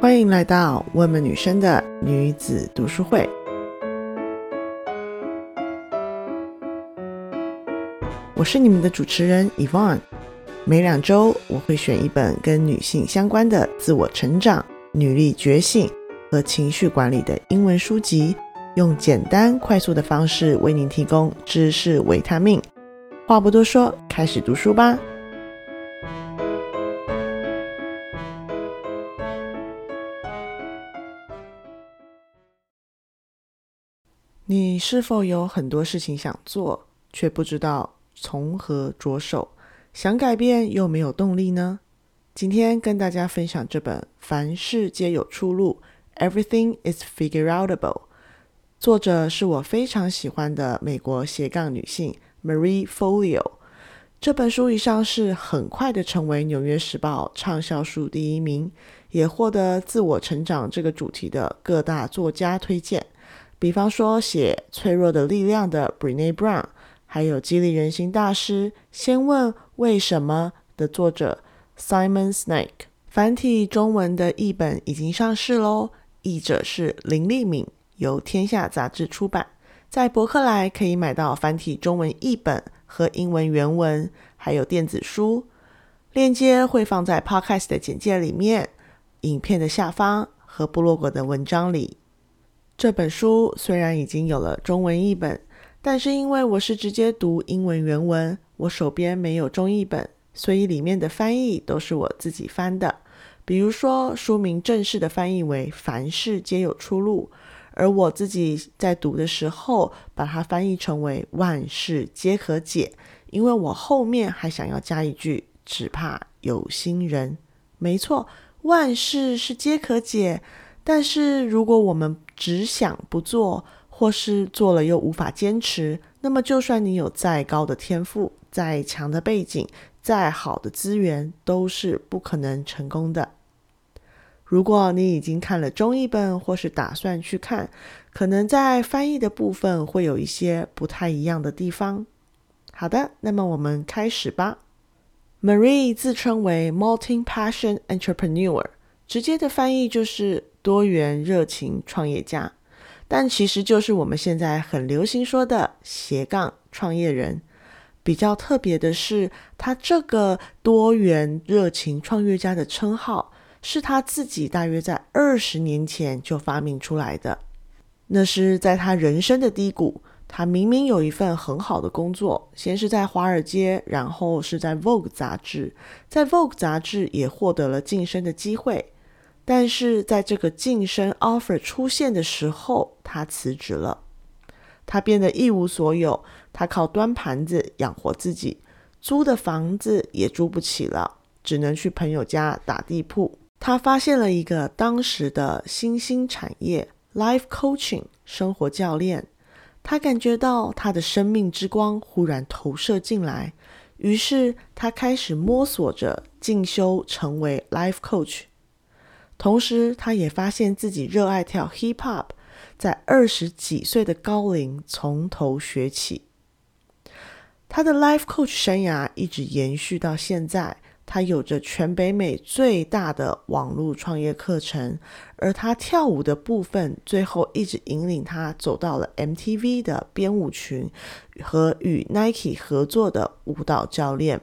欢迎来到问问女生的女子读书会。我是你们的主持人 Yvonne。每两周我会选一本跟女性相关的自我成长、女力觉醒和情绪管理的英文书籍，用简单快速的方式为您提供知识维他命。话不多说，开始读书吧。你是否有很多事情想做，却不知道从何着手？想改变又没有动力呢？今天跟大家分享这本《凡事皆有出路》（Everything is Figureoutable），作者是我非常喜欢的美国斜杠女性 Marie Folio。这本书一上市，很快的成为《纽约时报》畅销书第一名，也获得自我成长这个主题的各大作家推荐。比方说，写《脆弱的力量》的 Brene Brown，还有激励人心大师《先问为什么》的作者 Simon Snake。繁体中文的译本已经上市喽，译者是林立敏，由天下杂志出版。在博客来可以买到繁体中文译本和英文原文，还有电子书。链接会放在 Podcast 的简介里面、影片的下方和部落格的文章里。这本书虽然已经有了中文译本，但是因为我是直接读英文原文，我手边没有中译本，所以里面的翻译都是我自己翻的。比如说，书名正式的翻译为“凡事皆有出路”，而我自己在读的时候，把它翻译成为“万事皆可解”，因为我后面还想要加一句“只怕有心人”。没错，万事是皆可解。但是，如果我们只想不做，或是做了又无法坚持，那么就算你有再高的天赋、再强的背景、再好的资源，都是不可能成功的。如果你已经看了中译本，或是打算去看，可能在翻译的部分会有一些不太一样的地方。好的，那么我们开始吧。Marie 自称为 Multi-Passion Entrepreneur，直接的翻译就是。多元热情创业家，但其实就是我们现在很流行说的斜杠创业人。比较特别的是，他这个多元热情创业家的称号，是他自己大约在二十年前就发明出来的。那是在他人生的低谷，他明明有一份很好的工作，先是在华尔街，然后是在 Vogue 杂志，在 Vogue 杂志也获得了晋升的机会。但是在这个晋升 offer 出现的时候，他辞职了。他变得一无所有，他靠端盘子养活自己，租的房子也租不起了，只能去朋友家打地铺。他发现了一个当时的新兴产业 ——life coaching 生活教练。他感觉到他的生命之光忽然投射进来，于是他开始摸索着进修，成为 life coach。同时，他也发现自己热爱跳 hip hop，在二十几岁的高龄从头学起。他的 life coach 生涯一直延续到现在，他有着全北美最大的网络创业课程，而他跳舞的部分，最后一直引领他走到了 MTV 的编舞群和与 Nike 合作的舞蹈教练。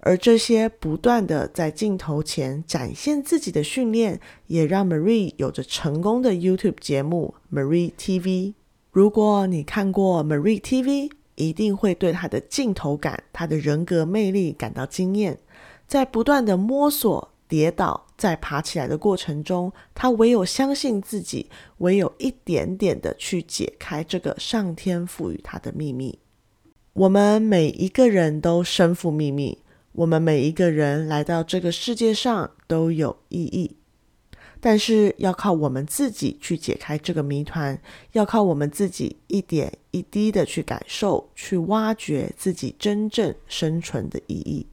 而这些不断的在镜头前展现自己的训练，也让 Marie 有着成功的 YouTube 节目 Marie TV。如果你看过 Marie TV，一定会对她的镜头感、她的人格魅力感到惊艳。在不断的摸索、跌倒、再爬起来的过程中，她唯有相信自己，唯有一点点的去解开这个上天赋予她的秘密。我们每一个人都身负秘密。我们每一个人来到这个世界上都有意义，但是要靠我们自己去解开这个谜团，要靠我们自己一点一滴的去感受、去挖掘自己真正生存的意义。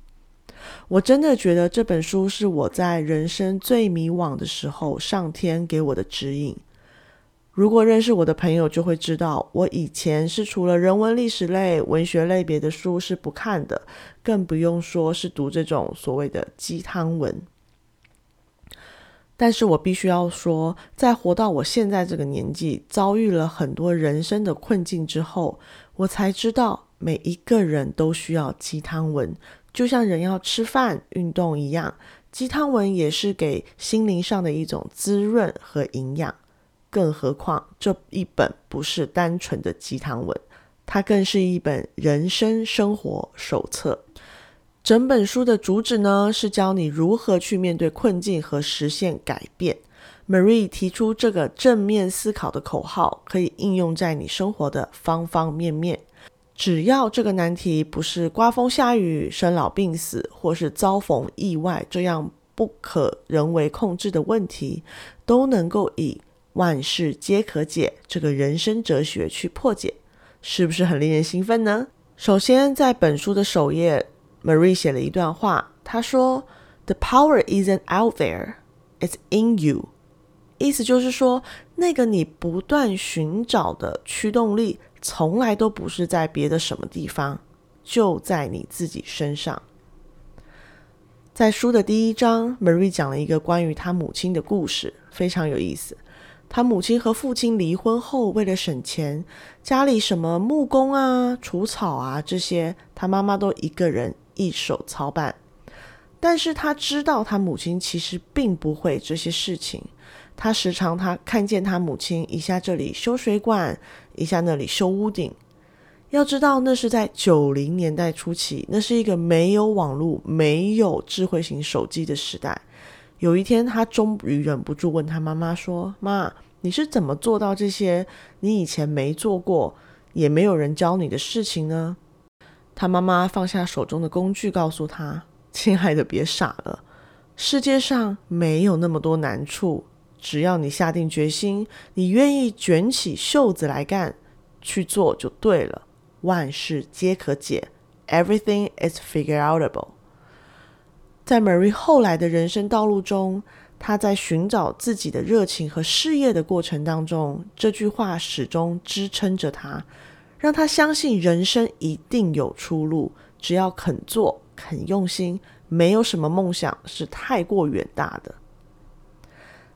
我真的觉得这本书是我在人生最迷惘的时候，上天给我的指引。如果认识我的朋友就会知道，我以前是除了人文历史类、文学类别的书是不看的，更不用说是读这种所谓的鸡汤文。但是我必须要说，在活到我现在这个年纪，遭遇了很多人生的困境之后，我才知道每一个人都需要鸡汤文，就像人要吃饭、运动一样，鸡汤文也是给心灵上的一种滋润和营养。更何况这一本不是单纯的鸡汤文，它更是一本人生生活手册。整本书的主旨呢，是教你如何去面对困境和实现改变。Marie 提出这个正面思考的口号，可以应用在你生活的方方面面。只要这个难题不是刮风下雨、生老病死，或是遭逢意外这样不可人为控制的问题，都能够以万事皆可解这个人生哲学去破解，是不是很令人兴奋呢？首先，在本书的首页。Marie 写了一段话，他说：“The power isn't out there, it's in you。”意思就是说，那个你不断寻找的驱动力，从来都不是在别的什么地方，就在你自己身上。在书的第一章，Marie 讲了一个关于他母亲的故事，非常有意思。他母亲和父亲离婚后，为了省钱，家里什么木工啊、除草啊这些，他妈妈都一个人。一手操办，但是他知道他母亲其实并不会这些事情。他时常他看见他母亲一下这里修水管，一下那里修屋顶。要知道，那是在九零年代初期，那是一个没有网络、没有智慧型手机的时代。有一天，他终于忍不住问他妈妈说：“妈，你是怎么做到这些你以前没做过，也没有人教你的事情呢？”他妈妈放下手中的工具，告诉他：“ 亲爱的，别傻了，世界上没有那么多难处，只要你下定决心，你愿意卷起袖子来干，去做就对了。万事皆可解，Everything is figure outable。”在 Mary 后来的人生道路中，她在寻找自己的热情和事业的过程当中，这句话始终支撑着她。让她相信人生一定有出路，只要肯做、肯用心，没有什么梦想是太过远大的。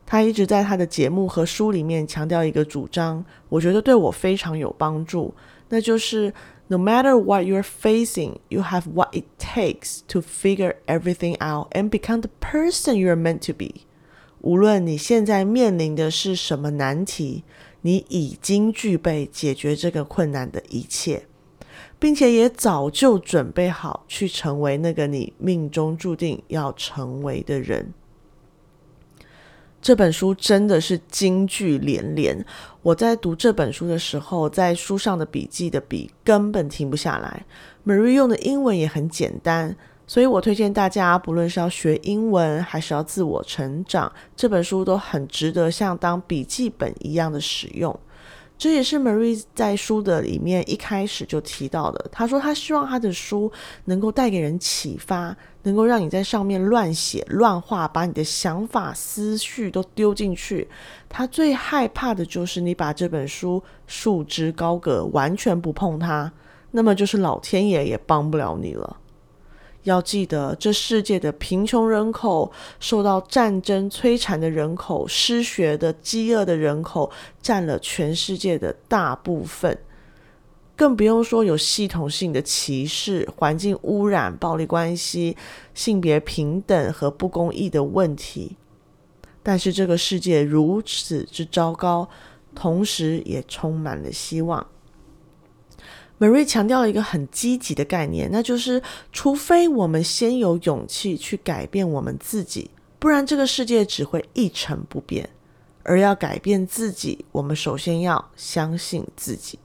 他一直在他的节目和书里面强调一个主张，我觉得对我非常有帮助，那就是 No matter what you're facing, you have what it takes to figure everything out and become the person you're meant to be。无论你现在面临的是什么难题。你已经具备解决这个困难的一切，并且也早就准备好去成为那个你命中注定要成为的人。 这本书真的是金句连连。我在读这本书的时候，在书上的笔记的笔根本停不下来。Marie 用的英文也很简单。所以我推荐大家，不论是要学英文还是要自我成长，这本书都很值得像当笔记本一样的使用。这也是 Marie 在书的里面一开始就提到的。他说他希望他的书能够带给人启发，能够让你在上面乱写乱画，把你的想法思绪都丢进去。他最害怕的就是你把这本书束之高阁，完全不碰它，那么就是老天爷也帮不了你了。要记得，这世界的贫穷人口、受到战争摧残的人口、失学的、饥饿的人口，占了全世界的大部分。更不用说有系统性的歧视、环境污染、暴力关系、性别平等和不公义的问题。但是，这个世界如此之糟糕，同时也充满了希望。Marie 强调了一个很积极的概念，那就是除非我们先有勇气去改变我们自己，不然这个世界只会一成不变。而要改变自己，我们首先要相信自己。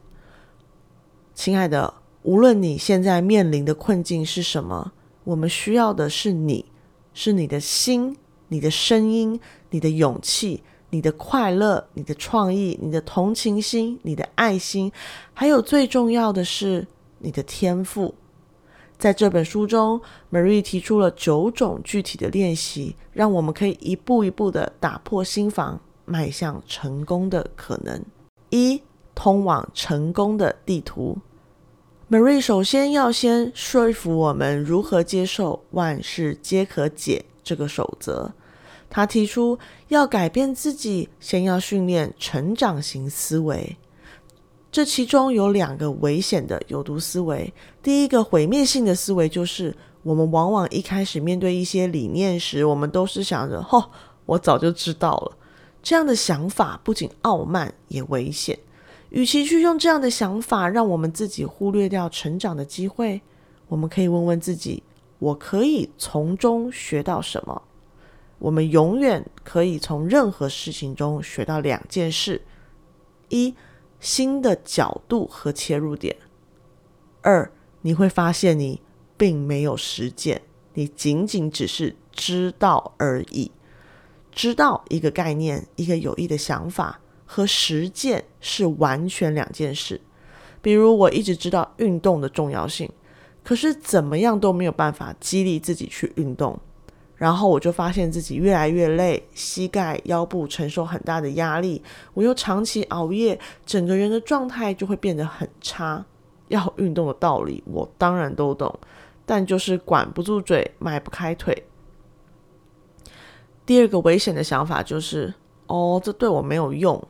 亲爱的，无论你现在面临的困境是什么，我们需要的是你，是你的心、你的声音、你的勇气。你的快乐、你的创意、你的同情心、你的爱心，还有最重要的是你的天赋。在这本书中，Marie 提出了九种具体的练习，让我们可以一步一步的打破心防，迈向成功的可能。一、通往成功的地图。Marie 首先要先说服我们如何接受“万事皆可解”这个守则。他提出要改变自己，先要训练成长型思维。这其中有两个危险的有毒思维。第一个毁灭性的思维就是，我们往往一开始面对一些理念时，我们都是想着“吼，我早就知道了”。这样的想法不仅傲慢，也危险。与其去用这样的想法让我们自己忽略掉成长的机会，我们可以问问自己：我可以从中学到什么？我们永远可以从任何事情中学到两件事：一，新的角度和切入点；二，你会发现你并没有实践，你仅仅只是知道而已。知道一个概念、一个有益的想法和实践是完全两件事。比如，我一直知道运动的重要性，可是怎么样都没有办法激励自己去运动。然后我就发现自己越来越累，膝盖、腰部承受很大的压力，我又长期熬夜，整个人的状态就会变得很差。要运动的道理我当然都懂，但就是管不住嘴，迈不开腿。第二个危险的想法就是，哦，这对我没有用。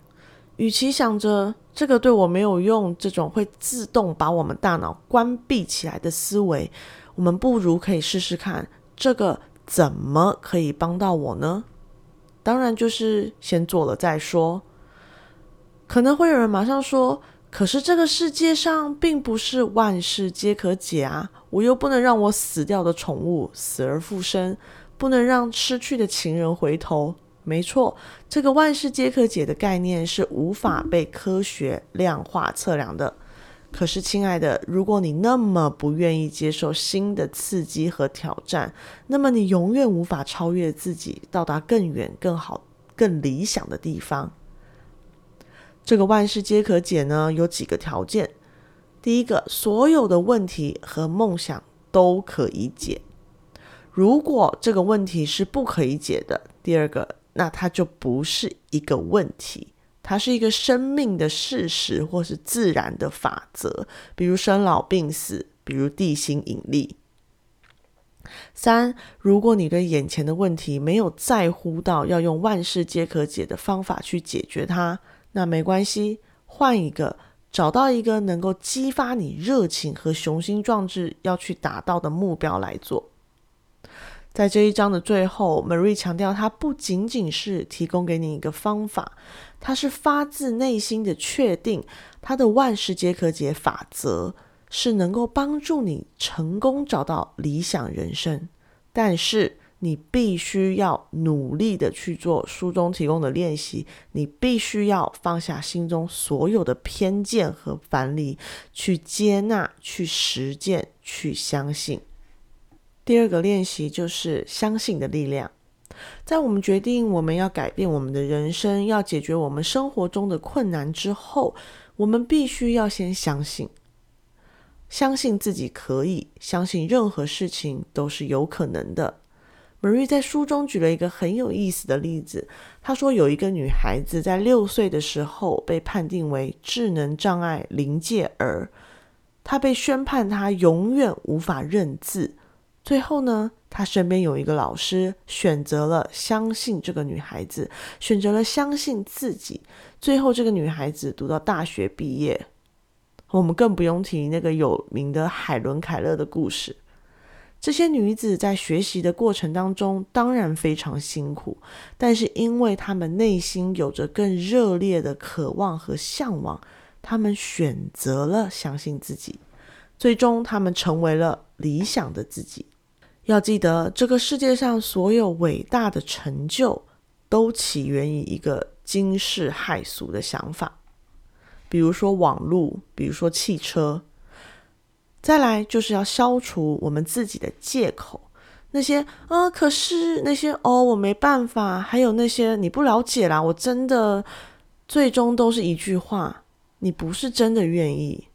与其想着这个对我没有用，这种会自动把我们大脑关闭起来的思维，我们不如可以试试看这个。怎么可以帮到我呢？当然就是先做了再说。可能会有人马上说：“可是这个世界上并不是万事皆可解啊！我又不能让我死掉的宠物死而复生，不能让失去的情人回头。”没错，这个万事皆可解的概念是无法被科学量化测量的。可是，亲爱的，如果你那么不愿意接受新的刺激和挑战，那么你永远无法超越自己，到达更远、更好、更理想的地方。这个万事皆可解呢，有几个条件：第一个，所有的问题和梦想都可以解；如果这个问题是不可以解的，第二个，那它就不是一个问题。它是一个生命的事实，或是自然的法则，比如生老病死，比如地心引力。三，如果你对眼前的问题没有在乎到要用万事皆可解的方法去解决它，那没关系，换一个，找到一个能够激发你热情和雄心壮志要去达到的目标来做。在这一章的最后，Marie 强调，它不仅仅是提供给你一个方法，它是发自内心的确定，它的万事皆可解法则是能够帮助你成功找到理想人生。但是你必须要努力的去做书中提供的练习，你必须要放下心中所有的偏见和藩篱，去接纳、去实践、去相信。第二个练习就是相信的力量。在我们决定我们要改变我们的人生，要解决我们生活中的困难之后，我们必须要先相信，相信自己可以，相信任何事情都是有可能的。Marie 在书中举了一个很有意思的例子，她说有一个女孩子在六岁的时候被判定为智能障碍临界儿，她被宣判她永远无法认字。最后呢，他身边有一个老师选择了相信这个女孩子，选择了相信自己。最后，这个女孩子读到大学毕业。我们更不用提那个有名的海伦·凯勒的故事。这些女子在学习的过程当中，当然非常辛苦，但是因为她们内心有着更热烈的渴望和向往，她们选择了相信自己。最终，她们成为了理想的自己。要记得，这个世界上所有伟大的成就，都起源于一个惊世骇俗的想法，比如说网络，比如说汽车。再来就是要消除我们自己的借口，那些啊，可是那些哦，我没办法，还有那些你不了解啦，我真的，最终都是一句话，你不是真的愿意。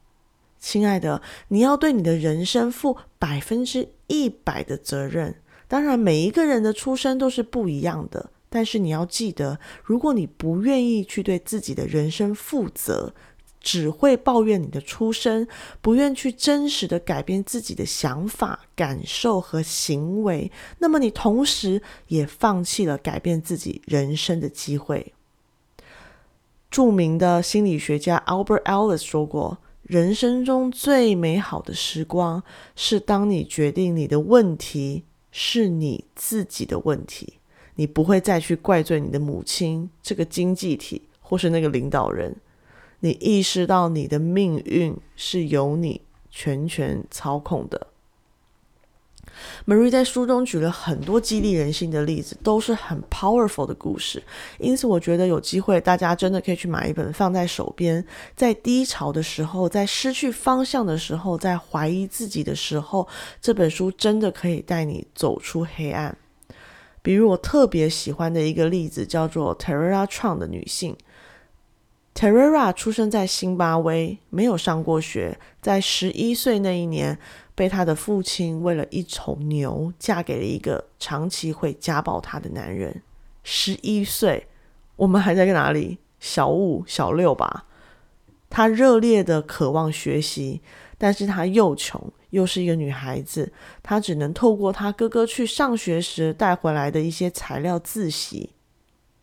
亲爱的，你要对你的人生负百分之一百的责任。当然，每一个人的出生都是不一样的，但是你要记得，如果你不愿意去对自己的人生负责，只会抱怨你的出身，不愿去真实的改变自己的想法、感受和行为，那么你同时也放弃了改变自己人生的机会。著名的心理学家 Albert Ellis 说过：“人生中最美好的时光，是当你决定你的问题是你自己的问题，你不会再去怪罪你的母亲、这个经济体或是那个领导人。你意识到你的命运是由你全权操控的。” Marie 在书中举了很多激励人心的例子，都是很 powerful 的故事。因此，我觉得有机会，大家真的可以去买一本放在手边。在低潮的时候，在失去方向的时候，在怀疑自己的时候，这本书真的可以带你走出黑暗。比如，我特别喜欢的一个例子叫做 Terra Chang 的女性。Terera 出生在辛巴威，没有上过学，在十一岁那一年。被他的父亲为了一头牛嫁给了一个长期会家暴她的男人。十一岁，我们还在哪里？小五、小六吧。她热烈的渴望学习，但是她又穷，又是一个女孩子，她只能透过她哥哥去上学时带回来的一些材料自习。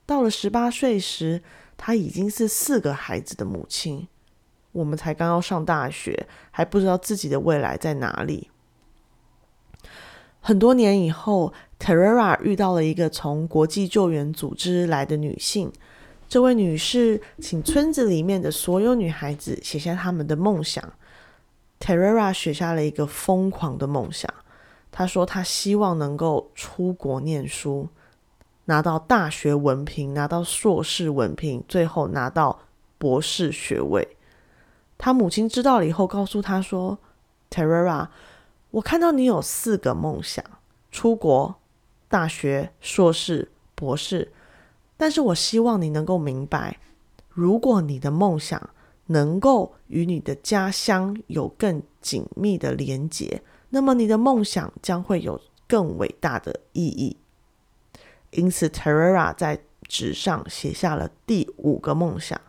到了十八岁时，她已经是四个孩子的母亲。我们才刚刚上大学，还不知道自己的未来在哪里。很多年以后，Terera 遇到了一个从国际救援组织来的女性。这位女士请村子里面的所有女孩子写下她们的梦想。Terra 写下了一个疯狂的梦想。她说她希望能够出国念书，拿到大学文凭，拿到硕士文凭，最后拿到博士学位。他母亲知道了以后，告诉他说：“Terera，我看到你有四个梦想：出国、大学、硕士、博士。但是我希望你能够明白，如果你的梦想能够与你的家乡有更紧密的连结，那么你的梦想将会有更伟大的意义。因此，Terera 在纸上写下了第五个梦想。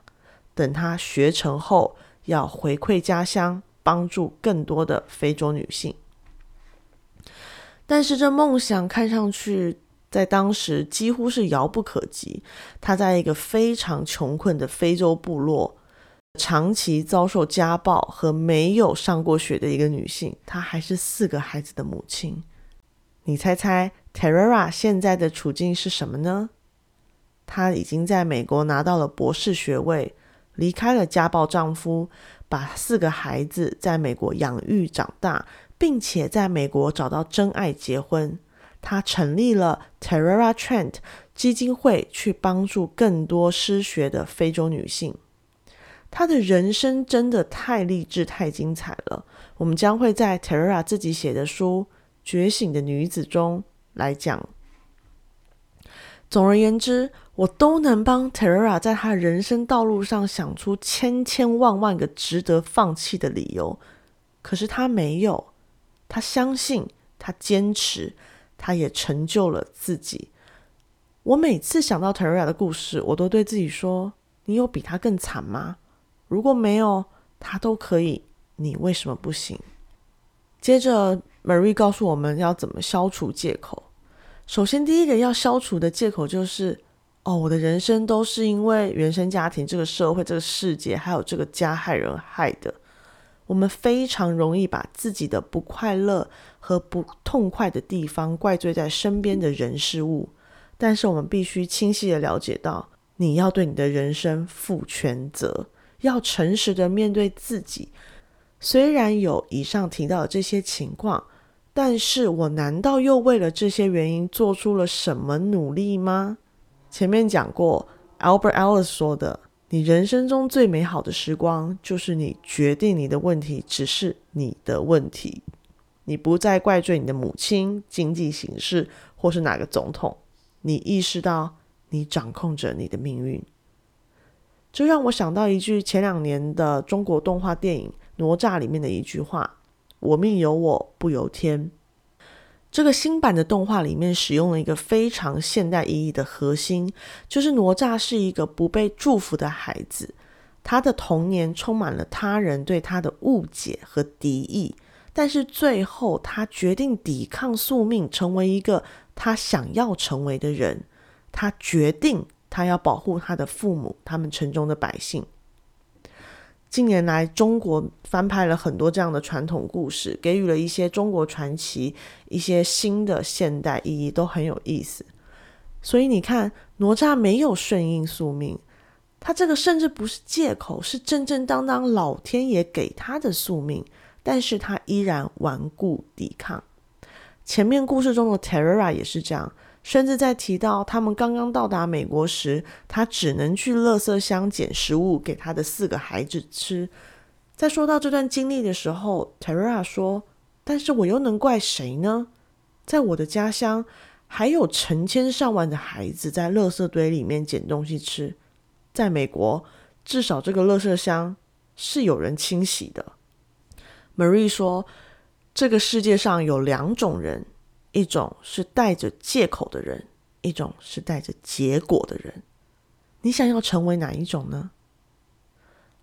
等他学成后。”要回馈家乡，帮助更多的非洲女性。但是这梦想看上去在当时几乎是遥不可及。她在一个非常穷困的非洲部落，长期遭受家暴和没有上过学的一个女性，她还是四个孩子的母亲。你猜猜，Terra 现在的处境是什么呢？她已经在美国拿到了博士学位。离开了家暴丈夫，把四个孩子在美国养育长大，并且在美国找到真爱结婚。她成立了 Terra Trent 基金会，去帮助更多失学的非洲女性。她的人生真的太励志、太精彩了。我们将会在 Terra 自己写的书《觉醒的女子》中来讲。总而言之，我都能帮 Terra 在他人生道路上想出千千万万个值得放弃的理由。可是他没有，他相信，他坚持，他也成就了自己。我每次想到 Terra 的故事，我都对自己说：“你有比他更惨吗？如果没有，他都可以，你为什么不行？”接着，Marie 告诉我们要怎么消除借口。首先，第一个要消除的借口就是：哦，我的人生都是因为原生家庭、这个社会、这个世界，还有这个家害人害的。我们非常容易把自己的不快乐和不痛快的地方怪罪在身边的人事物。但是，我们必须清晰的了解到，你要对你的人生负全责，要诚实的面对自己。虽然有以上提到的这些情况。但是我难道又为了这些原因做出了什么努力吗？前面讲过，Albert Ellis 说的：“你人生中最美好的时光，就是你决定你的问题只是你的问题，你不再怪罪你的母亲、经济形势或是哪个总统，你意识到你掌控着你的命运。”这让我想到一句前两年的中国动画电影《哪吒》里面的一句话。我命由我不由天。这个新版的动画里面使用了一个非常现代意义的核心，就是哪吒是一个不被祝福的孩子，他的童年充满了他人对他的误解和敌意，但是最后他决定抵抗宿命，成为一个他想要成为的人。他决定他要保护他的父母，他们城中的百姓。近年来，中国翻拍了很多这样的传统故事，给予了一些中国传奇一些新的现代意义，都很有意思。所以你看，哪吒没有顺应宿命，他这个甚至不是借口，是正正当当老天爷给他的宿命，但是他依然顽固抵抗。前面故事中的 Terra 也是这样。甚至在提到他们刚刚到达美国时，他只能去垃圾箱捡食物给他的四个孩子吃。在说到这段经历的时候，Terra 说：“但是我又能怪谁呢？在我的家乡，还有成千上万的孩子在垃圾堆里面捡东西吃。在美国，至少这个垃圾箱是有人清洗的。”Marie 说：“这个世界上有两种人。”一种是带着借口的人，一种是带着结果的人。你想要成为哪一种呢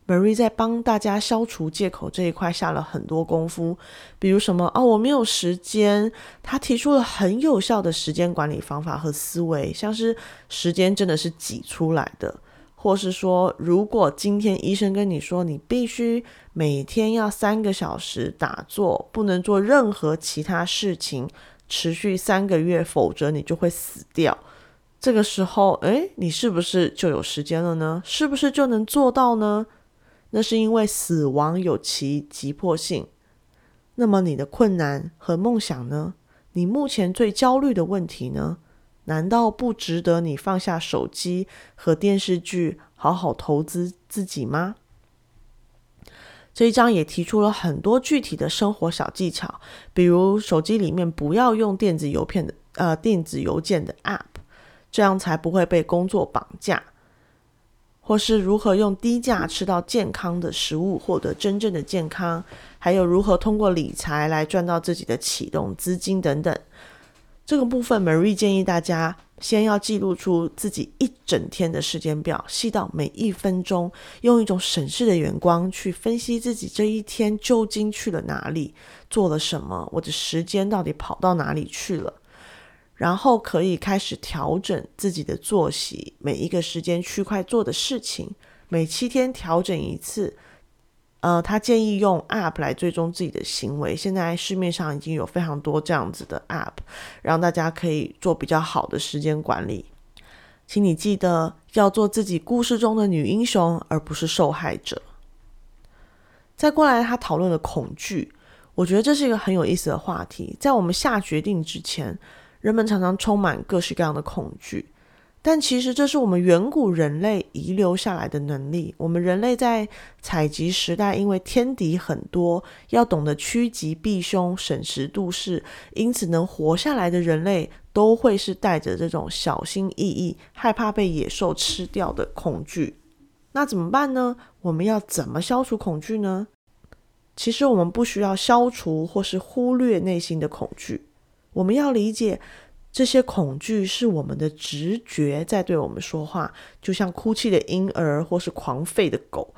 ？Marie 在帮大家消除借口这一块下了很多功夫，比如什么哦，我没有时间。他提出了很有效的时间管理方法和思维，像是时间真的是挤出来的，或是说，如果今天医生跟你说你必须每天要三个小时打坐，不能做任何其他事情。持续三个月，否则你就会死掉。这个时候，诶，你是不是就有时间了呢？是不是就能做到呢？那是因为死亡有其急迫性。那么你的困难和梦想呢？你目前最焦虑的问题呢？难道不值得你放下手机和电视剧，好好投资自己吗？这一章也提出了很多具体的生活小技巧，比如手机里面不要用电子邮片的呃电子邮件的 App，这样才不会被工作绑架；或是如何用低价吃到健康的食物，获得真正的健康；还有如何通过理财来赚到自己的启动资金等等。这个部分，Marie 建议大家。先要记录出自己一整天的时间表，细到每一分钟，用一种审视的眼光去分析自己这一天究竟去了哪里，做了什么，我的时间到底跑到哪里去了，然后可以开始调整自己的作息，每一个时间区块做的事情，每七天调整一次。呃，他建议用 App 来追踪自己的行为。现在市面上已经有非常多这样子的 App，让大家可以做比较好的时间管理。请你记得要做自己故事中的女英雄，而不是受害者。再过来，他讨论了恐惧，我觉得这是一个很有意思的话题。在我们下决定之前，人们常常充满各式各样的恐惧。但其实这是我们远古人类遗留下来的能力。我们人类在采集时代，因为天敌很多，要懂得趋吉避凶、审时度势，因此能活下来的人类都会是带着这种小心翼翼、害怕被野兽吃掉的恐惧。那怎么办呢？我们要怎么消除恐惧呢？其实我们不需要消除或是忽略内心的恐惧，我们要理解。这些恐惧是我们的直觉在对我们说话，就像哭泣的婴儿或是狂吠的狗，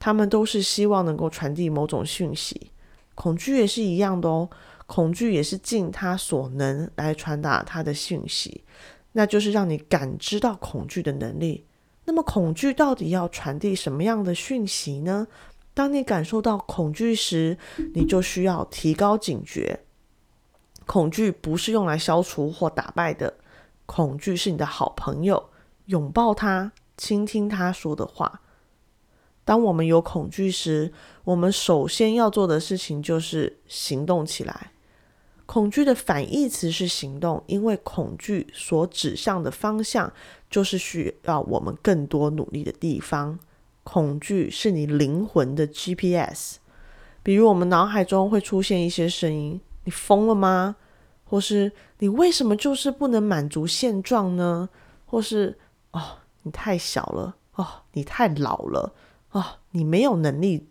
他们都是希望能够传递某种讯息。恐惧也是一样的哦，恐惧也是尽他所能来传达他的讯息，那就是让你感知到恐惧的能力。那么，恐惧到底要传递什么样的讯息呢？当你感受到恐惧时，你就需要提高警觉。恐惧不是用来消除或打败的，恐惧是你的好朋友，拥抱它，倾听他说的话。当我们有恐惧时，我们首先要做的事情就是行动起来。恐惧的反义词是行动，因为恐惧所指向的方向就是需要我们更多努力的地方。恐惧是你灵魂的 GPS。比如，我们脑海中会出现一些声音。你疯了吗？或是你为什么就是不能满足现状呢？或是哦，你太小了哦，你太老了哦，你没有能力，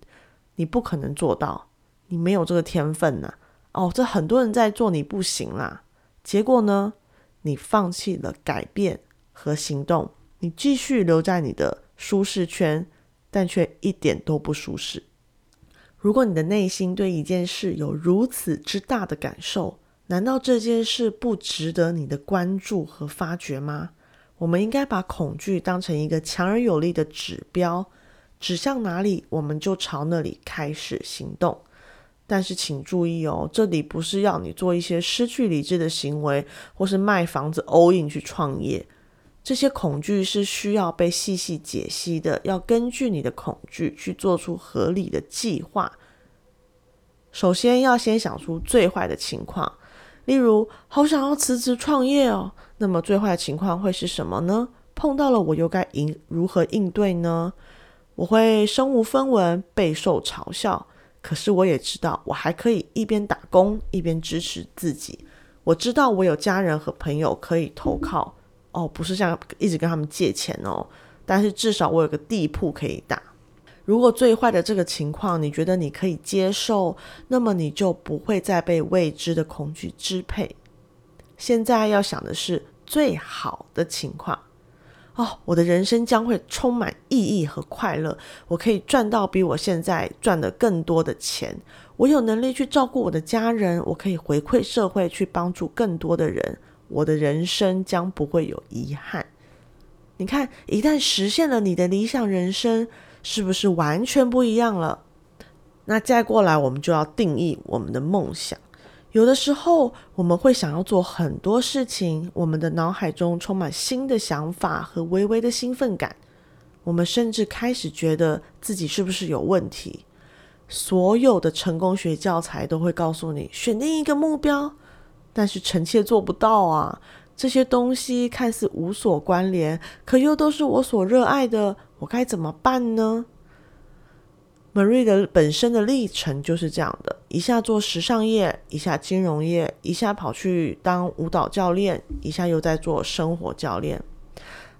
你不可能做到，你没有这个天分呐。哦，这很多人在做，你不行啦。结果呢，你放弃了改变和行动，你继续留在你的舒适圈，但却一点都不舒适。如果你的内心对一件事有如此之大的感受，难道这件事不值得你的关注和发掘吗？我们应该把恐惧当成一个强而有力的指标，指向哪里，我们就朝那里开始行动。但是请注意哦，这里不是要你做一些失去理智的行为，或是卖房子 all in 去创业。这些恐惧是需要被细细解析的，要根据你的恐惧去做出合理的计划。首先要先想出最坏的情况，例如好想要辞职创业哦，那么最坏的情况会是什么呢？碰到了我又该应如何应对呢？我会身无分文，备受嘲笑。可是我也知道，我还可以一边打工一边支持自己。我知道我有家人和朋友可以投靠。哦，不是像一直跟他们借钱哦，但是至少我有个地铺可以打。如果最坏的这个情况你觉得你可以接受，那么你就不会再被未知的恐惧支配。现在要想的是最好的情况哦，我的人生将会充满意义和快乐。我可以赚到比我现在赚的更多的钱。我有能力去照顾我的家人，我可以回馈社会，去帮助更多的人。我的人生将不会有遗憾。你看，一旦实现了你的理想人生，是不是完全不一样了？那再过来，我们就要定义我们的梦想。有的时候，我们会想要做很多事情，我们的脑海中充满新的想法和微微的兴奋感。我们甚至开始觉得自己是不是有问题？所有的成功学教材都会告诉你，选定一个目标。但是臣妾做不到啊！这些东西看似无所关联，可又都是我所热爱的，我该怎么办呢？Marie 的本身的历程就是这样的：一下做时尚业，一下金融业，一下跑去当舞蹈教练，一下又在做生活教练。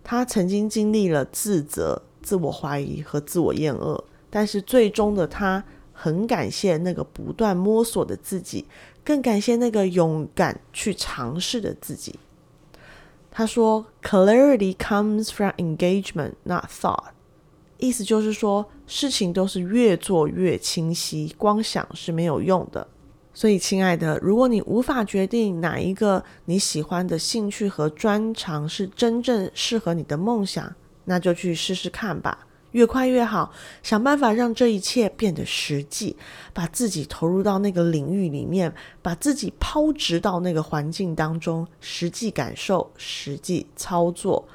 他曾经经历了自责、自我怀疑和自我厌恶，但是最终的他很感谢那个不断摸索的自己。更感谢那个勇敢去尝试的自己。他说：“Clarity comes from engagement, not thought。”意思就是说，事情都是越做越清晰，光想是没有用的。所以，亲爱的，如果你无法决定哪一个你喜欢的兴趣和专长是真正适合你的梦想，那就去试试看吧。越快越好，想办法让这一切变得实际，把自己投入到那个领域里面，把自己抛掷到那个环境当中，实际感受、实际操作，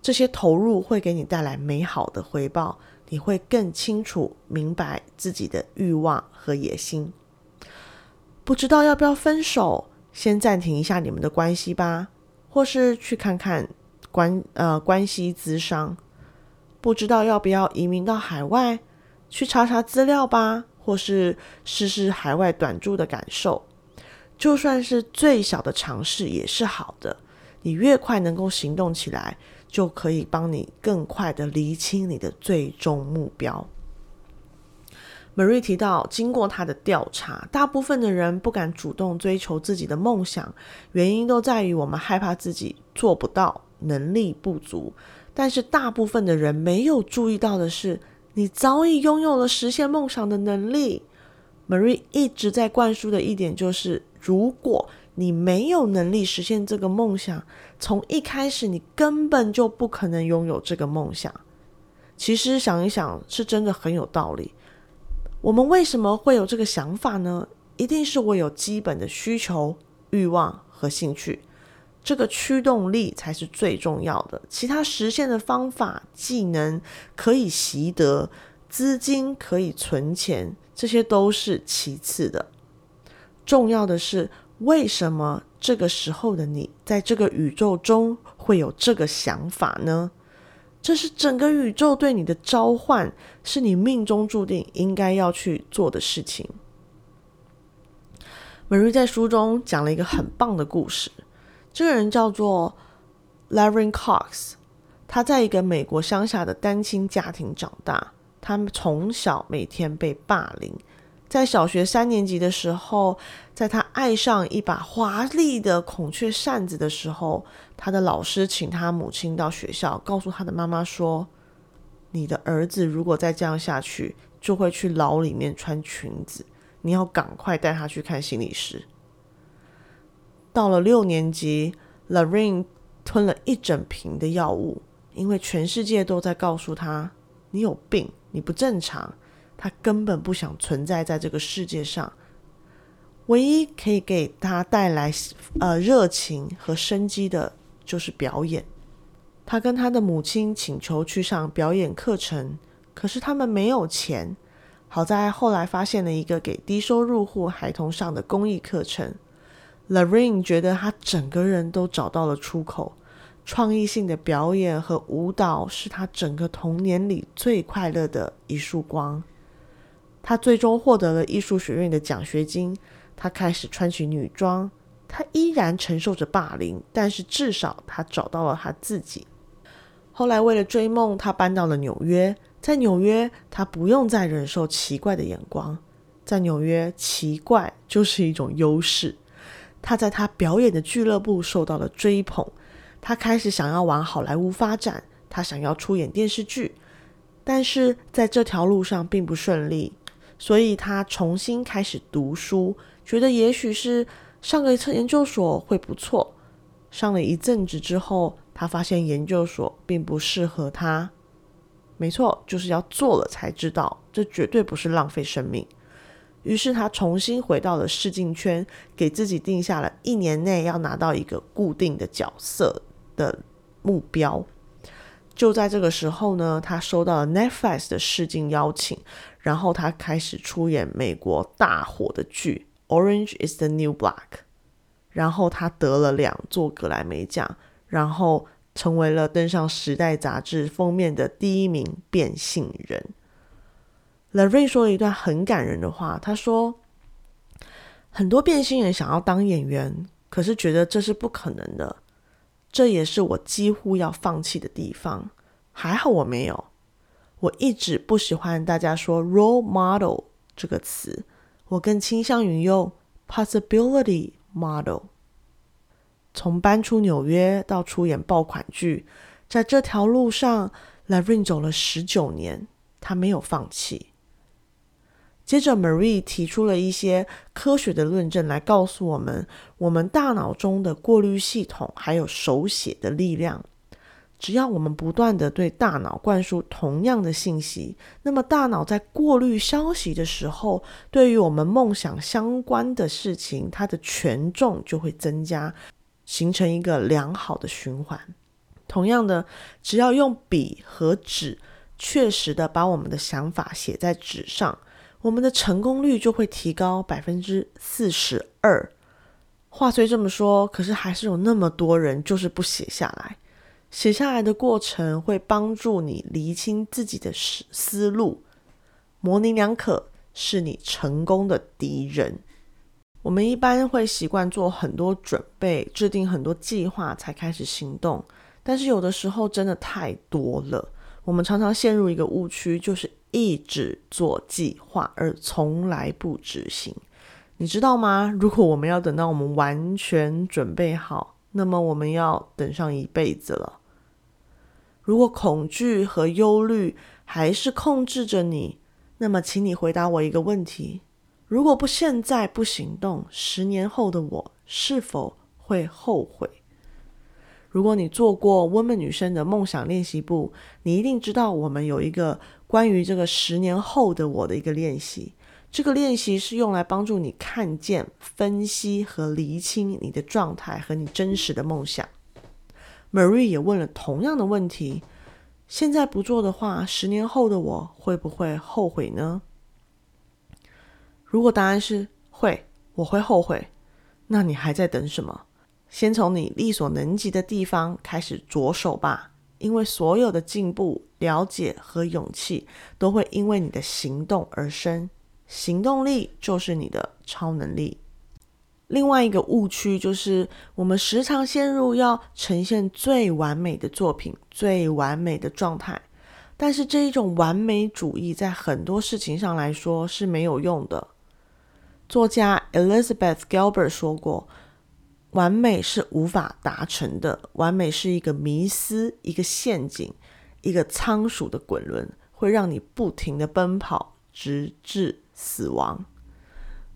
这些投入会给你带来美好的回报。你会更清楚明白自己的欲望和野心。不知道要不要分手？先暂停一下你们的关系吧，或是去看看关呃关系咨商。不知道要不要移民到海外去查查资料吧，或是试试海外短住的感受。就算是最小的尝试也是好的。你越快能够行动起来，就可以帮你更快的厘清你的最终目标。Marie 提到，经过他的调查，大部分的人不敢主动追求自己的梦想，原因都在于我们害怕自己做不到，能力不足。但是大部分的人没有注意到的是，你早已拥有了实现梦想的能力。Marie 一直在灌输的一点就是：如果你没有能力实现这个梦想，从一开始你根本就不可能拥有这个梦想。其实想一想，是真的很有道理。我们为什么会有这个想法呢？一定是我有基本的需求、欲望和兴趣。这个驱动力才是最重要的，其他实现的方法、技能可以习得，资金可以存钱，这些都是其次的。重要的是，为什么这个时候的你在这个宇宙中会有这个想法呢？这是整个宇宙对你的召唤，是你命中注定应该要去做的事情。美瑞在书中讲了一个很棒的故事。这个人叫做 Larry Cox，他在一个美国乡下的单亲家庭长大，他从小每天被霸凌。在小学三年级的时候，在他爱上一把华丽的孔雀扇子的时候，他的老师请他母亲到学校，告诉他的妈妈说：“你的儿子如果再这样下去，就会去牢里面穿裙子。你要赶快带他去看心理师。到了六年级，Lorraine 吞了一整瓶的药物，因为全世界都在告诉他你有病，你不正常。他根本不想存在在这个世界上。唯一可以给他带来呃热情和生机的，就是表演。他跟他的母亲请求去上表演课程，可是他们没有钱。好在后来发现了一个给低收入户孩童上的公益课程。Lorraine 觉得他整个人都找到了出口，创意性的表演和舞蹈是他整个童年里最快乐的一束光。他最终获得了艺术学院的奖学金。他开始穿起女装，他依然承受着霸凌，但是至少他找到了他自己。后来为了追梦，他搬到了纽约。在纽约，他不用再忍受奇怪的眼光。在纽约，奇怪就是一种优势。他在他表演的俱乐部受到了追捧。他开始想要往好莱坞发展，他想要出演电视剧，但是在这条路上并不顺利，所以他重新开始读书，觉得也许是上个研究所会不错。上了一阵子之后，他发现研究所并不适合他。没错，就是要做了才知道，这绝对不是浪费生命。于是他重新回到了试镜圈，给自己定下了一年内要拿到一个固定的角色的目标。就在这个时候呢，他收到了 Netflix 的试镜邀请，然后他开始出演美国大火的剧《Orange Is the New Black》，然后他得了两座格莱美奖，然后。成为了登上《时代》杂志封面的第一名变性人。La ren 说了一段很感人的话，他说：“很多变性人想要当演员，可是觉得这是不可能的。这也是我几乎要放弃的地方。还好我没有。我一直不喜欢大家说 ‘role model’ 这个词，我更倾向于用 ‘possibility model’。”从搬出纽约到出演爆款剧，在这条路上 l a v i n 走了十九年，他没有放弃。接着，Marie 提出了一些科学的论证来告诉我们，我们大脑中的过滤系统还有手写的力量。只要我们不断的对大脑灌输同样的信息，那么大脑在过滤消息的时候，对于我们梦想相关的事情，它的权重就会增加。形成一个良好的循环。同样的，只要用笔和纸，确实的把我们的想法写在纸上，我们的成功率就会提高百分之四十二。话虽这么说，可是还是有那么多人就是不写下来。写下来的过程会帮助你厘清自己的思思路。模棱两可是你成功的敌人。我们一般会习惯做很多准备，制定很多计划才开始行动，但是有的时候真的太多了。我们常常陷入一个误区，就是一直做计划而从来不执行。你知道吗？如果我们要等到我们完全准备好，那么我们要等上一辈子了。如果恐惧和忧虑还是控制着你，那么请你回答我一个问题。如果不现在不行动，十年后的我是否会后悔？如果你做过温梦女生的梦想练习部，你一定知道我们有一个关于这个十年后的我的一个练习。这个练习是用来帮助你看见、分析和厘清你的状态和你真实的梦想。Marie 也问了同样的问题：现在不做的话，十年后的我会不会后悔呢？如果答案是会，我会后悔，那你还在等什么？先从你力所能及的地方开始着手吧，因为所有的进步、了解和勇气都会因为你的行动而生，行动力就是你的超能力。另外一个误区就是，我们时常陷入要呈现最完美的作品、最完美的状态，但是这一种完美主义在很多事情上来说是没有用的。作家 Elizabeth Gilbert 说过：“完美是无法达成的，完美是一个迷思，一个陷阱，一个仓鼠的滚轮，会让你不停的奔跑，直至死亡。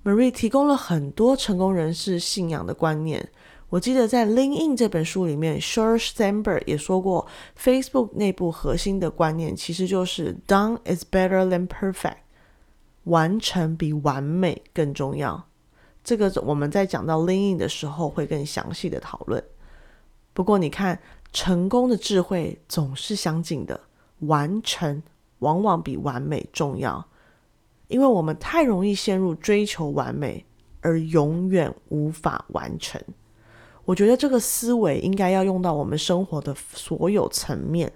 Marie 提供了很多成功人士信仰的观念。我记得在《Lean In》这本书里面 s h e r Sandberg 也说过，Facebook 内部核心的观念其实就是 “Done is better than perfect”，完成比完美更重要。这个我们在讲到 Lean In 的时候会更详细的讨论。不过你看，成功的智慧总是相近的，完成往往比完美重要，因为我们太容易陷入追求完美，而永远无法完成。我觉得这个思维应该要用到我们生活的所有层面，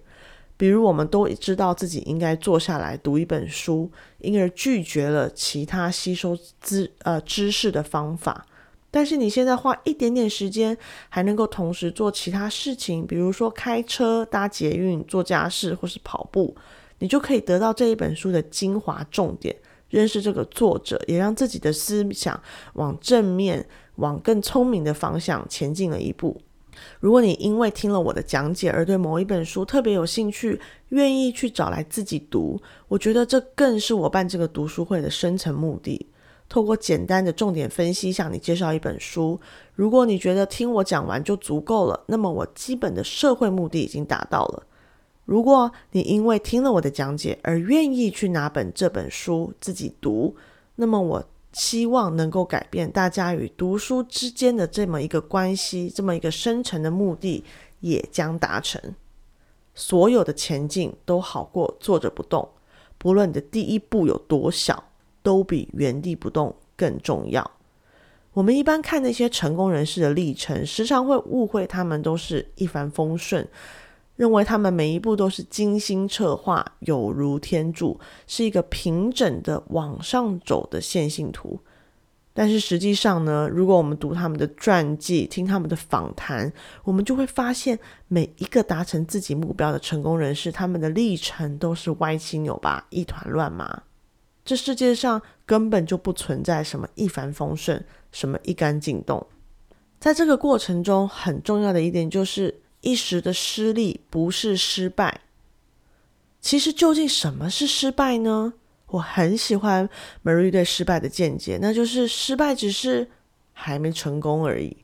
比如我们都知道自己应该坐下来读一本书，因而拒绝了其他吸收知呃知识的方法。但是你现在花一点点时间，还能够同时做其他事情，比如说开车、搭捷运、做家事或是跑步，你就可以得到这一本书的精华重点，认识这个作者，也让自己的思想往正面。往更聪明的方向前进了一步。如果你因为听了我的讲解而对某一本书特别有兴趣，愿意去找来自己读，我觉得这更是我办这个读书会的深层目的。透过简单的重点分析向你介绍一本书，如果你觉得听我讲完就足够了，那么我基本的社会目的已经达到了。如果你因为听了我的讲解而愿意去拿本这本书自己读，那么我。希望能够改变大家与读书之间的这么一个关系，这么一个深层的目的也将达成。所有的前进都好过坐着不动，不论你的第一步有多小，都比原地不动更重要。我们一般看那些成功人士的历程，时常会误会他们都是一帆风顺。认为他们每一步都是精心策划，有如天助，是一个平整的往上走的线性图。但是实际上呢，如果我们读他们的传记，听他们的访谈，我们就会发现，每一个达成自己目标的成功人士，他们的历程都是歪七扭八、一团乱麻。这世界上根本就不存在什么一帆风顺，什么一杆进洞。在这个过程中，很重要的一点就是。一时的失利不是失败。其实，究竟什么是失败呢？我很喜欢 Marie 对失败的见解，那就是失败只是还没成功而已。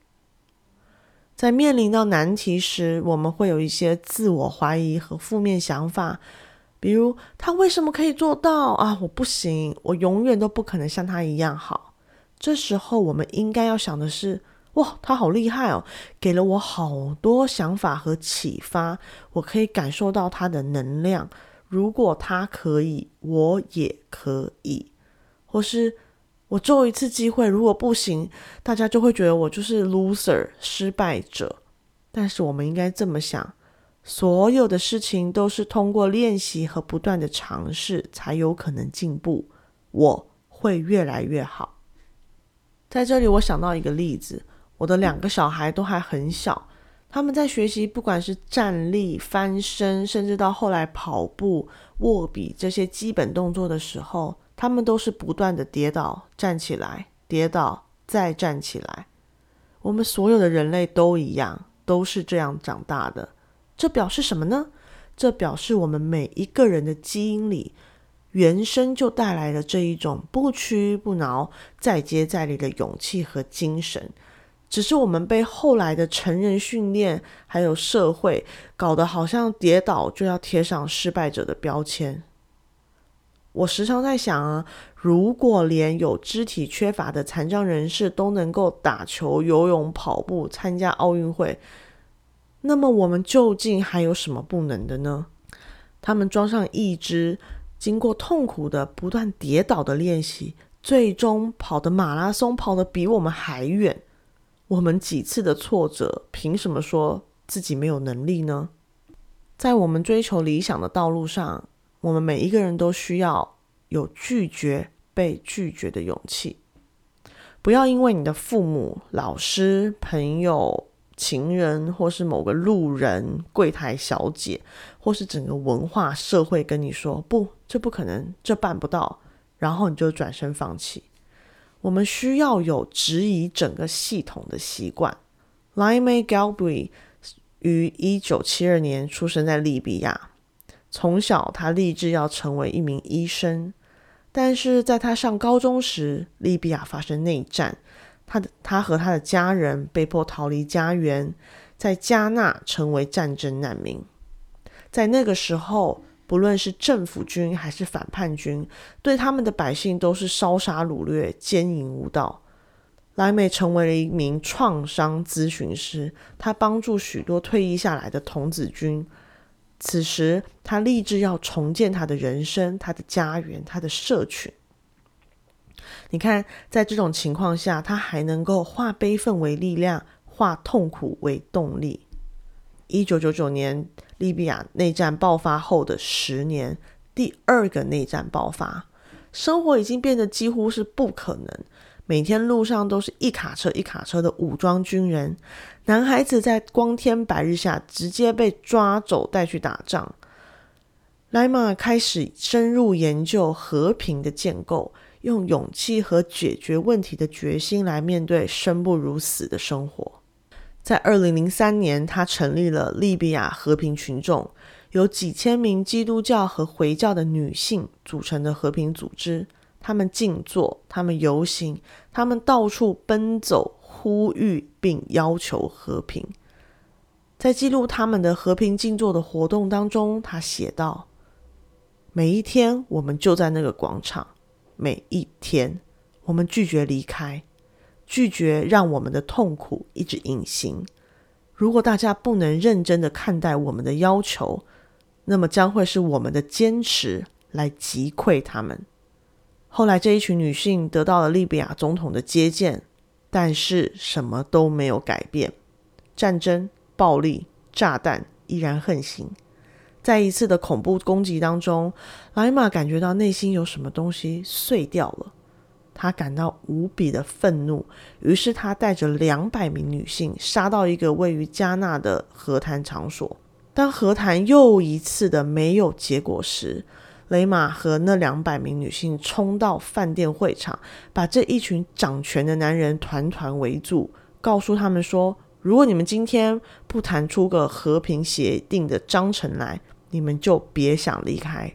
在面临到难题时，我们会有一些自我怀疑和负面想法，比如他为什么可以做到啊？我不行，我永远都不可能像他一样好。这时候，我们应该要想的是。哇，他好厉害哦！给了我好多想法和启发，我可以感受到他的能量。如果他可以，我也可以。或是我最后一次机会，如果不行，大家就会觉得我就是 loser 失败者。但是我们应该这么想：所有的事情都是通过练习和不断的尝试才有可能进步。我会越来越好。在这里，我想到一个例子。我的两个小孩都还很小，他们在学习，不管是站立、翻身，甚至到后来跑步、握笔这些基本动作的时候，他们都是不断的跌倒、站起来、跌倒再站起来。我们所有的人类都一样，都是这样长大的。这表示什么呢？这表示我们每一个人的基因里，原生就带来了这一种不屈不挠、再接再厉的勇气和精神。只是我们被后来的成人训练，还有社会搞得好像跌倒就要贴上失败者的标签。我时常在想啊，如果连有肢体缺乏的残障人士都能够打球、游泳、跑步、参加奥运会，那么我们究竟还有什么不能的呢？他们装上义肢，经过痛苦的不断跌倒的练习，最终跑的马拉松跑得比我们还远。我们几次的挫折，凭什么说自己没有能力呢？在我们追求理想的道路上，我们每一个人都需要有拒绝被拒绝的勇气。不要因为你的父母、老师、朋友、情人，或是某个路人、柜台小姐，或是整个文化社会跟你说“不，这不可能，这办不到”，然后你就转身放弃。我们需要有质疑整个系统的习惯。Limea Galbraith 于一九七二年出生在利比亚，从小他立志要成为一名医生，但是在他上高中时，利比亚发生内战，他的他和他的家人被迫逃离家园，在加纳成为战争难民。在那个时候，不论是政府军还是反叛军，对他们的百姓都是烧杀掳掠、奸淫无道。莱美成为了一名创伤咨询师，他帮助许多退役下来的童子军。此时，他立志要重建他的人生、他的家园、他的社群。你看，在这种情况下，他还能够化悲愤为力量，化痛苦为动力。一九九九年，利比亚内战爆发后的十年，第二个内战爆发，生活已经变得几乎是不可能。每天路上都是一卡车一卡车的武装军人，男孩子在光天白日下直接被抓走带去打仗。莱玛开始深入研究和平的建构，用勇气和解决问题的决心来面对生不如死的生活。在二零零三年，他成立了利比亚和平群众，由几千名基督教和回教的女性组成的和平组织。他们静坐，他们游行，他们到处奔走，呼吁并要求和平。在记录他们的和平静坐的活动当中，他写道：“每一天，我们就在那个广场；每一天，我们拒绝离开，拒绝让我们的痛苦一直隐形。如果大家不能认真的看待我们的要求，那么将会是我们的坚持来击溃他们。”后来，这一群女性得到了利比亚总统的接见，但是什么都没有改变。战争、暴力、炸弹依然横行。在一次的恐怖攻击当中，莱玛感觉到内心有什么东西碎掉了，他感到无比的愤怒。于是，他带着两百名女性杀到一个位于加纳的和谈场所。当和谈又一次的没有结果时，雷马和那两百名女性冲到饭店会场，把这一群掌权的男人团团围住，告诉他们说：“如果你们今天不谈出个和平协定的章程来，你们就别想离开。”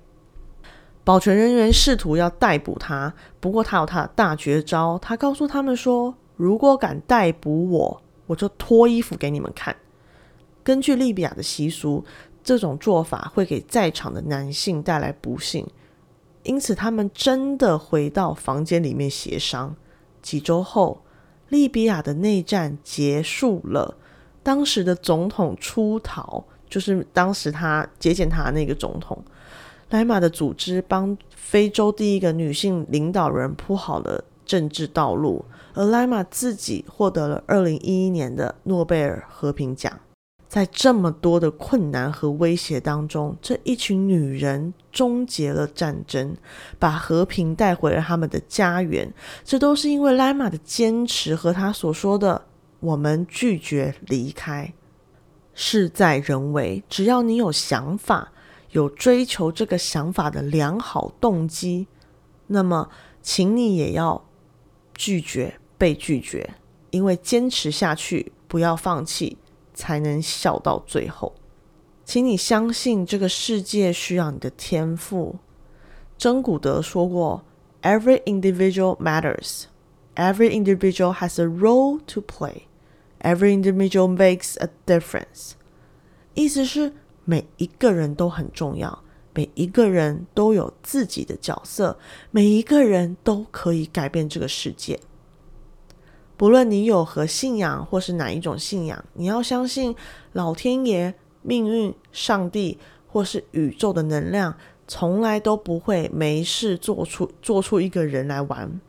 保全人员试图要逮捕他，不过他有他的大绝招。他告诉他们说：“如果敢逮捕我，我就脱衣服给你们看。”根据利比亚的习俗。这种做法会给在场的男性带来不幸，因此他们真的回到房间里面协商。几周后，利比亚的内战结束了，当时的总统出逃，就是当时他接见他的那个总统。莱玛的组织帮非洲第一个女性领导人铺好了政治道路，而莱玛自己获得了二零一一年的诺贝尔和平奖。在这么多的困难和威胁当中，这一群女人终结了战争，把和平带回了他们的家园。这都是因为莱玛的坚持和他所说的“我们拒绝离开”。事在人为，只要你有想法，有追求这个想法的良好动机，那么，请你也要拒绝被拒绝，因为坚持下去，不要放弃。才能笑到最后，请你相信这个世界需要你的天赋。真古德说过：“Every individual matters. Every individual has a role to play. Every individual makes a difference.” 意思是每一个人都很重要，每一个人都有自己的角色，每一个人都可以改变这个世界。不论你有何信仰，或是哪一种信仰，你要相信老天爷、命运、上帝，或是宇宙的能量，从来都不会没事做出做出一个人来玩。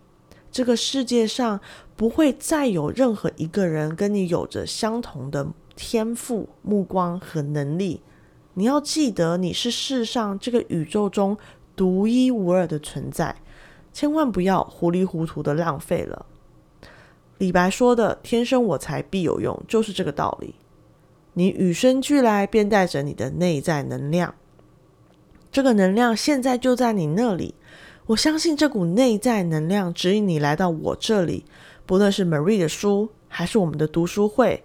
这个世界上不会再有任何一个人跟你有着相同的天赋、目光和能力。你要记得，你是世上这个宇宙中独一无二的存在，千万不要糊里糊涂的浪费了。李白说的“天生我材必有用”就是这个道理。你与生俱来便带着你的内在能量，这个能量现在就在你那里。我相信这股内在能量指引你来到我这里，不论是 Marie 的书，还是我们的读书会，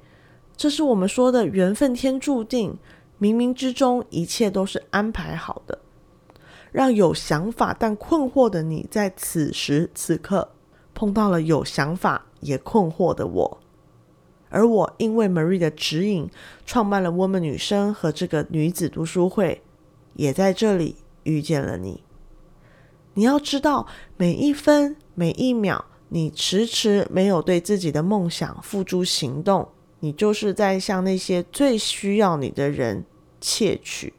这是我们说的缘分天注定。冥冥之中一切都是安排好的，让有想法但困惑的你在此时此刻碰到了有想法也困惑的我。而我因为 Marie 的指引，创办了 Woman 女生和这个女子读书会，也在这里遇见了你。你要知道，每一分每一秒，你迟迟没有对自己的梦想付诸行动，你就是在向那些最需要你的人窃取。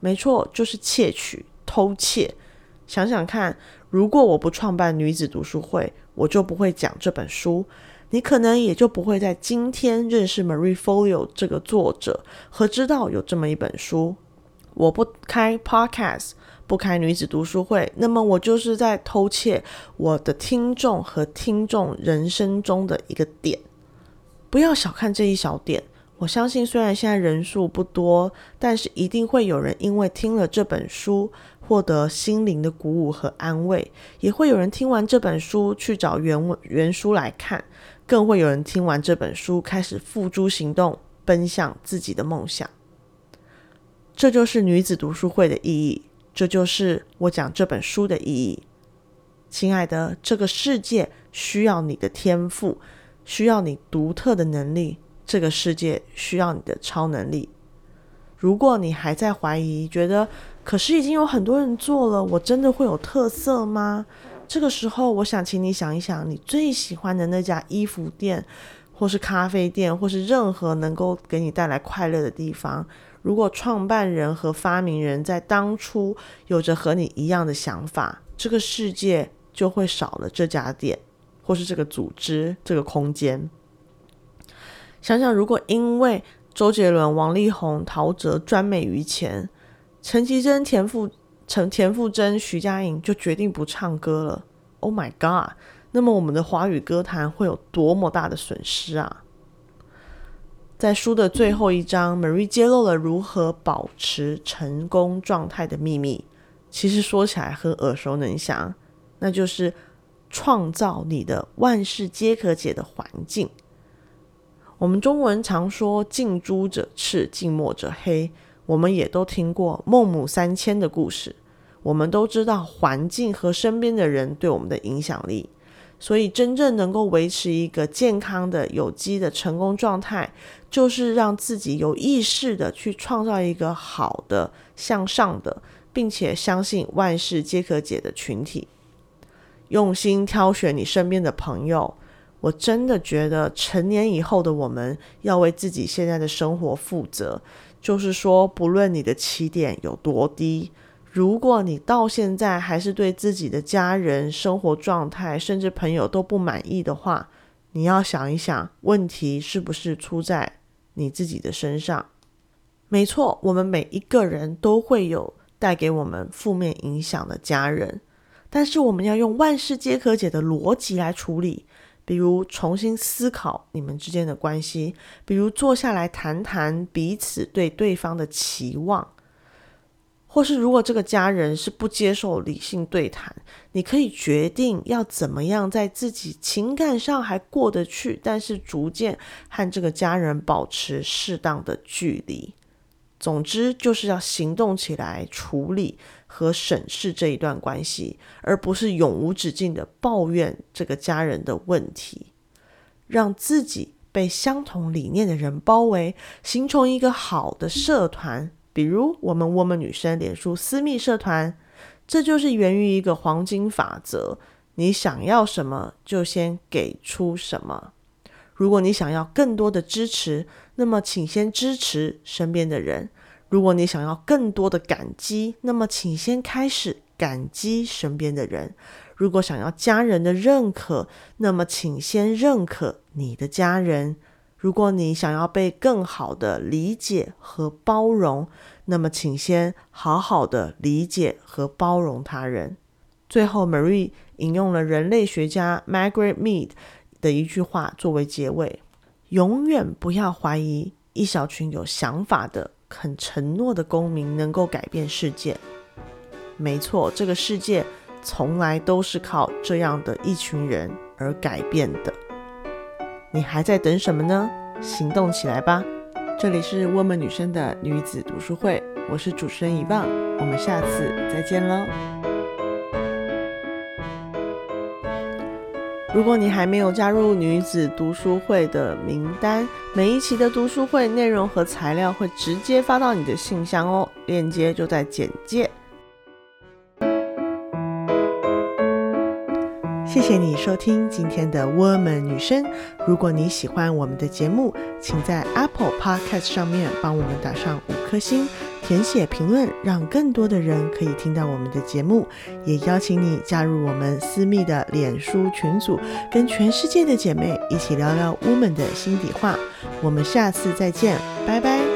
没错，就是窃取、偷窃。想想看，如果我不创办女子读书会，我就不会讲这本书。你可能也就不会在今天认识 Marie Folio 这个作者和知道有这么一本书。我不开 Podcast，不开女子读书会，那么我就是在偷窃我的听众和听众人生中的一个点。不要小看这一小点，我相信虽然现在人数不多，但是一定会有人因为听了这本书获得心灵的鼓舞和安慰，也会有人听完这本书去找原文原书来看。更会有人听完这本书，开始付诸行动，奔向自己的梦想。这就是女子读书会的意义，这就是我讲这本书的意义。亲爱的，这个世界需要你的天赋，需要你独特的能力，这个世界需要你的超能力。如果你还在怀疑，觉得可是已经有很多人做了，我真的会有特色吗？这个时候，我想请你想一想，你最喜欢的那家衣服店，或是咖啡店，或是任何能够给你带来快乐的地方。如果创办人和发明人在当初有着和你一样的想法，这个世界就会少了这家店，或是这个组织、这个空间。想想，如果因为周杰伦、王力宏、陶喆专美于前，陈绮贞、田馥。陈田馥甄、徐佳莹就决定不唱歌了。Oh my god！那么我们的华语歌坛会有多么大的损失啊？在书的最后一章，Marie 揭露了如何保持成功状态的秘密。其实说起来很耳熟能详，那就是创造你的万事皆可解的环境。我们中文常说“近朱者赤，近墨者黑”。我们也都听过孟母三迁的故事，我们都知道环境和身边的人对我们的影响力。所以，真正能够维持一个健康的、有机的成功状态，就是让自己有意识的去创造一个好的、向上的，并且相信万事皆可解的群体。用心挑选你身边的朋友，我真的觉得成年以后的我们要为自己现在的生活负责。就是说，不论你的起点有多低，如果你到现在还是对自己的家人、生活状态，甚至朋友都不满意的话，你要想一想，问题是不是出在你自己的身上？没错，我们每一个人都会有带给我们负面影响的家人，但是我们要用万事皆可解的逻辑来处理。比如重新思考你们之间的关系，比如坐下来谈谈彼此对对方的期望，或是如果这个家人是不接受理性对谈，你可以决定要怎么样在自己情感上还过得去，但是逐渐和这个家人保持适当的距离。总之，就是要行动起来处理。和审视这一段关系，而不是永无止境的抱怨这个家人的问题，让自己被相同理念的人包围，形成一个好的社团，比如我们我们女生脸书私密社团，这就是源于一个黄金法则：你想要什么，就先给出什么。如果你想要更多的支持，那么请先支持身边的人。如果你想要更多的感激，那么请先开始感激身边的人；如果想要家人的认可，那么请先认可你的家人；如果你想要被更好的理解和包容，那么请先好好的理解和包容他人。最后，Marie 引用了人类学家 Margaret Mead 的一句话作为结尾：永远不要怀疑一小群有想法的。肯承诺的公民能够改变世界。没错，这个世界从来都是靠这样的一群人而改变的。你还在等什么呢？行动起来吧！这里是我们女生的女子读书会，我是主持人遗忘，我们下次再见喽。如果你还没有加入女子读书会的名单，每一期的读书会内容和材料会直接发到你的信箱哦，链接就在简介。谢谢你收听今天的我们女生。如果你喜欢我们的节目，请在 Apple Podcast 上面帮我们打上五颗星。填写评论，让更多的人可以听到我们的节目，也邀请你加入我们私密的脸书群组，跟全世界的姐妹一起聊聊 woman 的心底话。我们下次再见，拜拜。